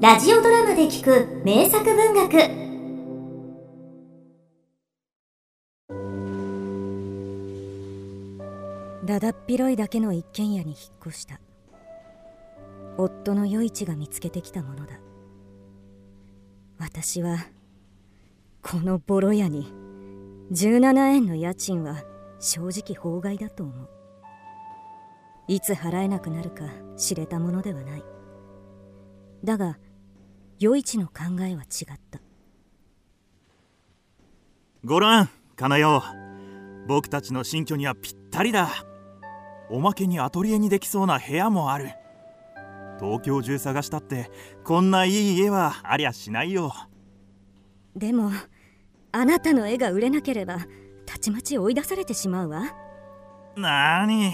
ラジオドラマで聞く名作文学。だだっ広いだけの一軒家に引っ越した。夫の余市が見つけてきたものだ。私はこのボロ屋に17円の家賃は正直法外だと思う。いつ払えなくなるか知れたものではない。だが余市の考えは違った。ごらんかなよ。僕たちの新居にはぴったりだ。おまけにアトリエにできそうな部屋もある。東京中探したってこんないい家はありゃしないよ。でもあなたの絵が売れなければたちまち追い出されてしまうわ。なーに。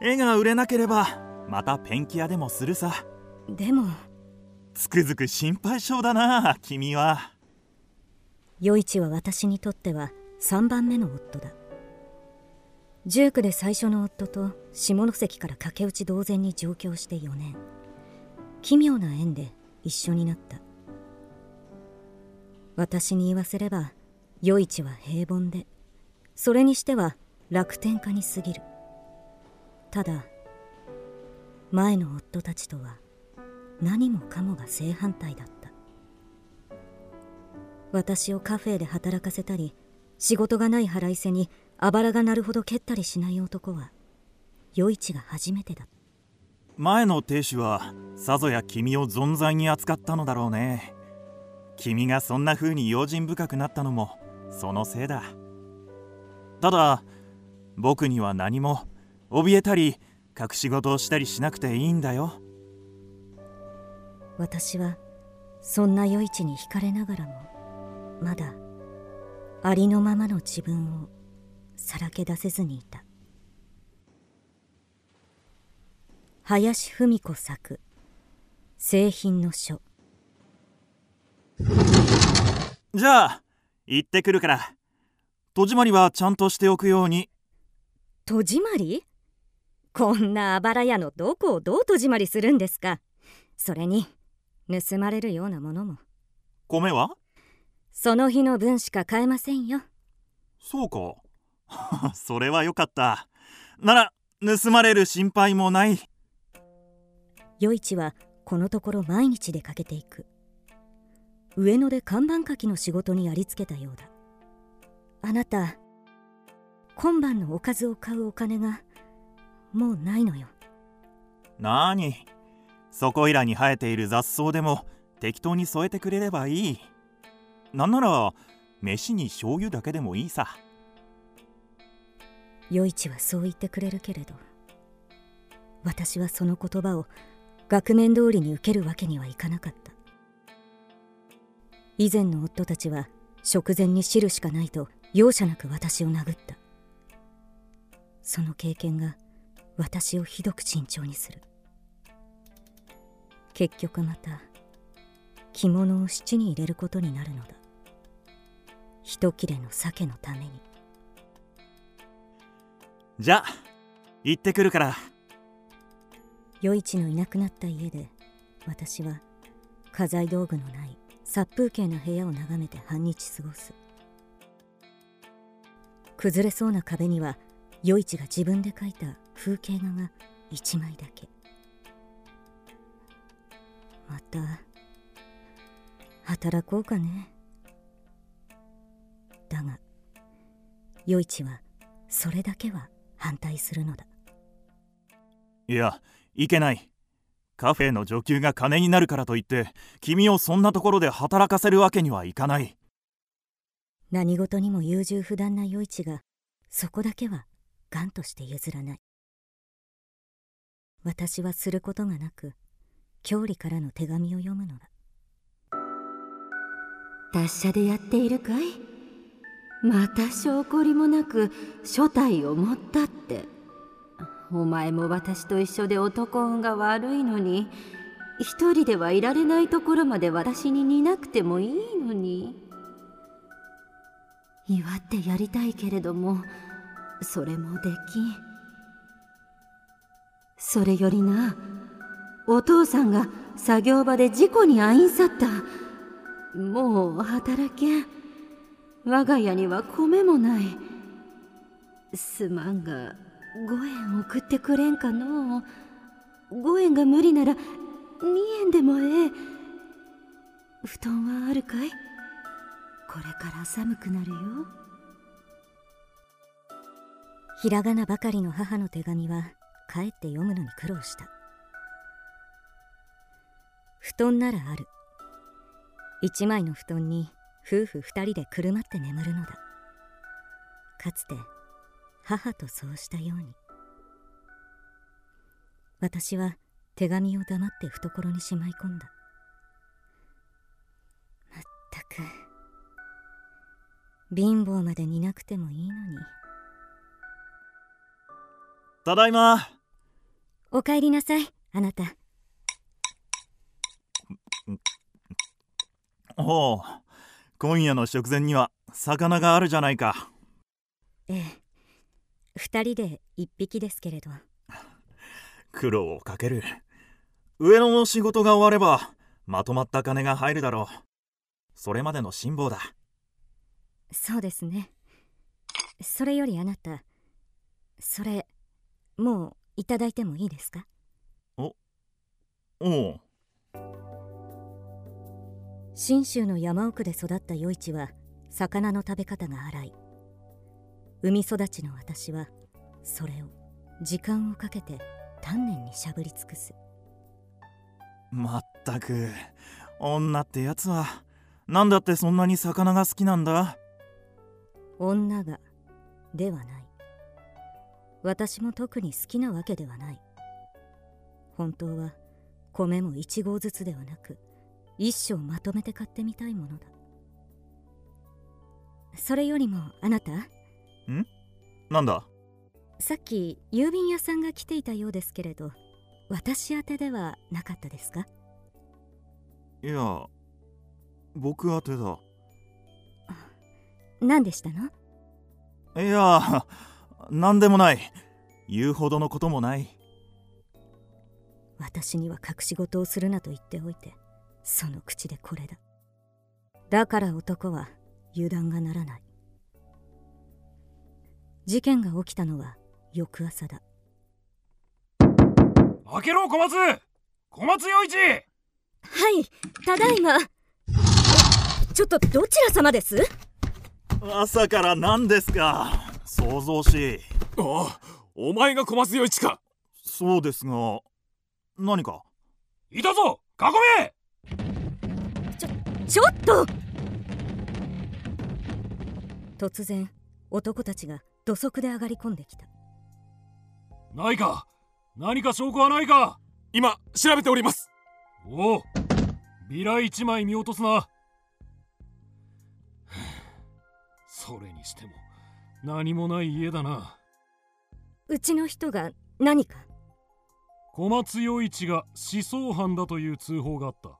絵が売れなければまたペンキ屋でもするさ。でもつくづく心配性だな君は。余市は私にとっては3番目の夫だ。19で最初の夫と下関から駆け落ち同然に上京して4年。奇妙な縁で一緒になった。私に言わせれば余市は平凡でそれにしては楽天家に過ぎる。ただ前の夫たちとは何もかもが正反対だった。私をカフェで働かせたり仕事がない腹いせにあばらが鳴るほど蹴ったりしない男は余市が初めてだ前の亭主はさぞや君を存在に扱ったのだろうね。君がそんな風に用心深くなったのもそのせいだ。ただ僕には何も怯えたり隠し事をしたりしなくていいんだよ。私はそんな余市に惹かれながらもまだありのままの自分をさらけ出せずにいた。林芙美子作「製品の書」じゃあ行ってくるから。戸締まりはちゃんとしておくように。戸締まり？こんなあばら屋のどこをどう戸締まりするんですか。それに盗まれるようなものも。米は？その日の分しか買えませんよ。そうか。それはよかった。なら盗まれる心配もない。余市はこのところ毎日出かけていく。上野で看板書きの仕事にやりつけたようだ。あなた今晩のおかずを買うお金がもうないのよ。なーにそこいらに生えている雑草でも適当に添えてくれればいい。なんなら飯に醤油だけでもいいさ。余市はそう言ってくれるけれど私はその言葉を額面通りに受けるわけにはいかなかった。以前の夫たちは食前に汁しかないと容赦なく私を殴った。その経験が私をひどく慎重にする。結局また着物を七に入れることになるのだ。一切れの鮭のために。じゃあ行ってくるから。余市のいなくなった家で私は家財道具のない殺風景な部屋を眺めて半日過ごす。崩れそうな壁には余市が自分で描いた風景画が一枚だけまた働こうかね。だが余市はそれだけは反対するのだ。いやいけない。カフェの女給が金になるからといって君をそんなところで働かせるわけにはいかない。何事にも優柔不断な余市がそこだけは頑として譲らない。私はすることがなく郷里からの手紙を読むのだ。達者でやっているかい？また証拠りもなく所帯を持ったって。お前も私と一緒で男運が悪いのに。一人ではいられないところまで私に似なくてもいいのに。祝ってやりたいけれどもそれもできん。それよりなお父さんが作業場で事故に遭いんさった。もう働けん。我が家には米もない。すまんが5円送ってくれんかの5円が無理なら2円でもええ。布団はあるかい？これから寒くなるよ。ひらがなばかりの母の手紙はかえって読むのに苦労した。布団ならある。一枚の布団に夫婦二人でくるまって眠るのだ。かつて母とそうしたように。私は手紙を黙って懐にしまい込んだ。まったく貧乏までになくてもいいのに。ただいま。お帰りなさいあなたおう。今夜の食前には魚があるじゃないか。ええ。二人で一匹ですけれど。苦労をかける。上野の仕事が終わればまとまった金が入るだろう。それまでの辛抱だ。そうですね。それよりあなたそれもういただいてもいいですか？おう信州の山奥で育った余市は魚の食べ方が荒い。海育ちの私はそれを時間をかけて丹念にしゃぶり尽くす。まったく女ってやつは何だってそんなに魚が好きなんだ？女がではない。私も特に好きなわけではない。本当は米も1合ずつではなく一生まとめて買ってみたいものだ。それよりもあなた？なんだ？さっき郵便屋さんが来ていたようですけれど私宛てではなかったですか？いや僕宛てだ。何でしたの？いや何でもない。言うほどのこともない。私には隠し事をするなと言っておいてその口でこれだ。だから男は油断がならない。事件が起きたのは翌朝だ。開けろ小松！小松陽一！はいただいま。ちょっとどちら様です？朝から何ですか？想像し。いああお前が小松陽一か。そうですが何か？いたぞ囲めちょっと！突然男たちが土足で上がり込んできた。ないか！何か証拠はないか！今調べております。おおビラ一枚見落とすな。は あそれにしても何もない家だな。うちの人が何か？小松陽一が思想犯だという通報があった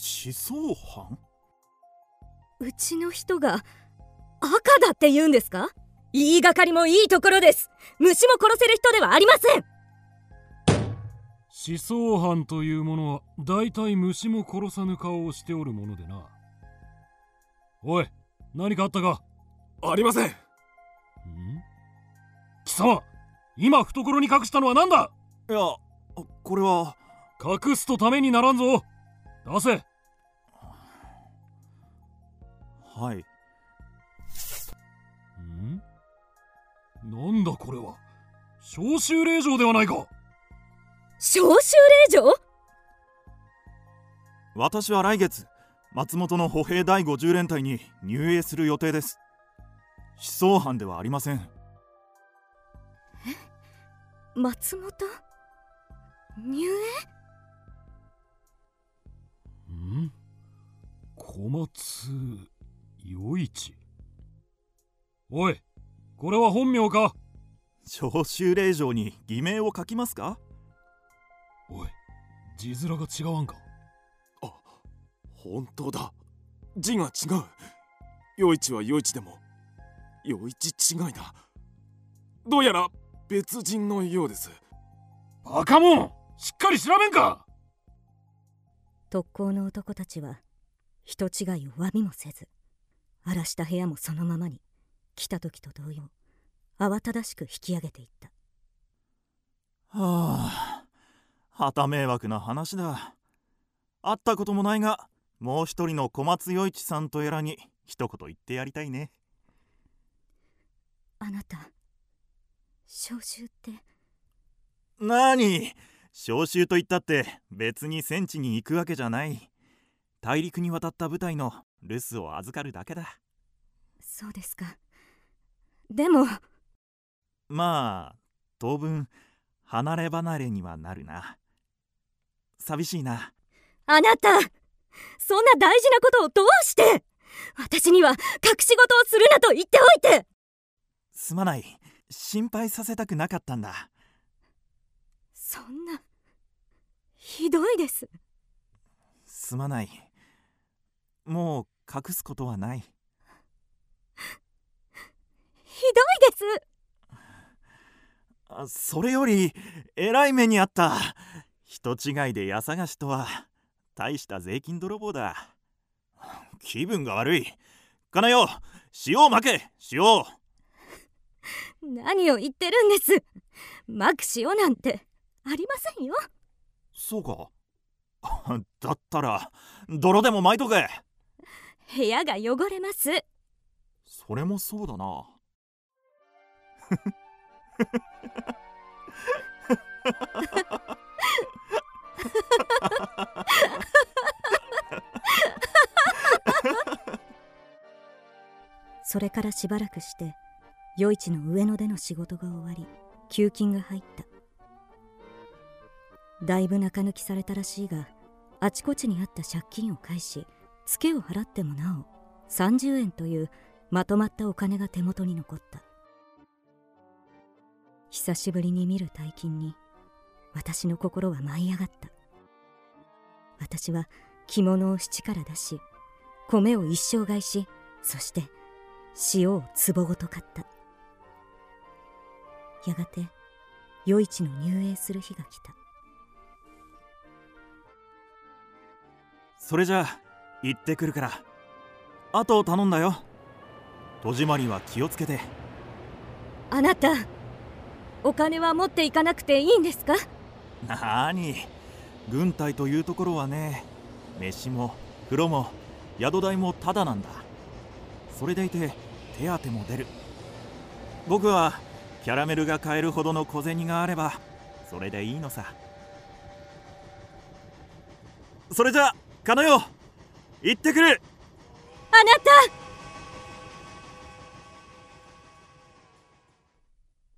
思想犯？うちの人が赤だって言うんですか？言いがかりもいいところです。虫も殺せる人ではありません。思想犯というものは大体虫も殺さぬ顔をしておるものでな。おい何かあったか？ありません。ん？貴様今懐に隠したのは何だ？いやこれは。隠すとためにならんぞ。出せはい。ん？なんだこれは？召集令状ではないか。召集令状？私は来月松本の歩兵第50連隊に入営する予定です。思想犯ではありません。松本？入営ん？小松陽一。おいこれは本名か？召集令状に偽名を書きますか？おい字面が違わんか？本当だ。字が違う。陽一は陽一でも陽一違いだ。どうやら別人のようです。バカモン！しっかり調べんか！特攻の男たちは人違いを詫びもせず荒らした部屋もそのままに来た時と同様慌ただしく引き上げていった。はあはた迷惑な話だ。会ったこともないがもう一人の小松与一さんとやらに一言言ってやりたいね。あなた召集って？なに？召集と言ったって別に戦地に行くわけじゃない。大陸に渡った部隊の留守を預かるだけだ。そうですか。でも。まあ当分離れ離れにはなるな。寂しいな。あなたそんな大事なことをどうして。私には隠し事をするなと言っておいて。すまない。心配させたくなかったんだ。そんなひどいです。すまないもう隠すことはない。ひどいです。あそれよりえらい目にあった。人違いで家探しとは。大した税金泥棒だ。気分が悪い。かなよ。塩をまけ。塩何を言ってるんです。まく塩なんて。ありませんよ。そうか。だったら泥でも巻いとけ部屋が汚れます。それもそうだな。それからしばらくして余市の上野での仕事が終わり給金が入った。だいぶ中抜きされたらしいがあちこちにあった借金を返しツケを払ってもなお30円というまとまったお金が手元に残った。久しぶりに見る大金に私の心は舞い上がった。私は着物を七から出し米を一生買いしそして塩を壺ごと買った。やがて余市の入営する日が来た。それじゃあ行ってくるから。あと頼んだよ。戸締まりは気をつけて。あなたお金は持っていかなくていいんですか？なーに軍隊というところはね飯も風呂も宿代もタダなんだ。それでいて手当も出る。僕はキャラメルが買えるほどの小銭があればそれでいいのさ。それじゃかのよ行ってくる。あなた。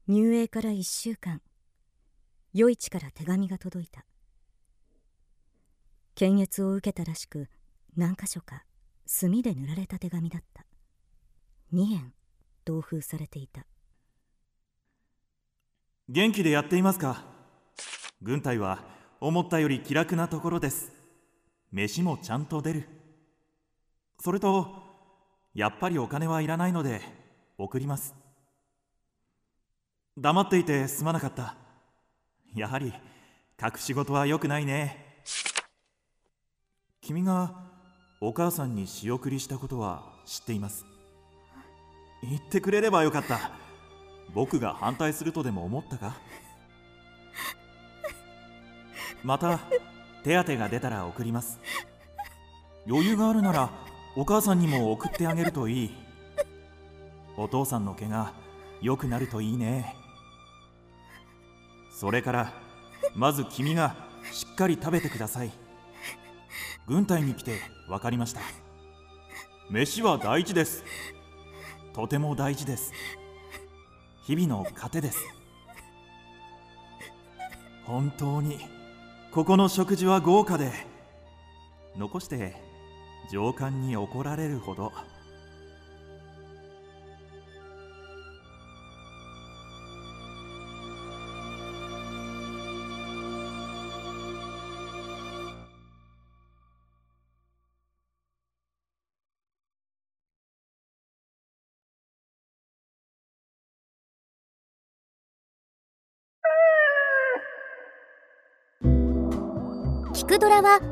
入営から1週間。余市から手紙が届いた。検閲を受けたらしく何箇所か墨で塗られた手紙だった。2円同封されていた。元気でやっていますか？軍隊は思ったより気楽なところです。飯もちゃんと出るそれとやっぱりお金はいらないので送ります。黙っていてすまなかった。やはり隠し事は良くないね。君がお母さんに仕送りしたことは知っています。言ってくれればよかった。僕が反対するとでも思ったか？また手当が出たら送ります。余裕があるならお母さんにも送ってあげるといい。お父さんの毛が良くなるといいね。それからまず君がしっかり食べてください。軍隊に来て分かりました。飯は大事です。とても大事です。日々の糧です。本当にここの食事は豪華で。残して上官に怒られるほど。聞くドラは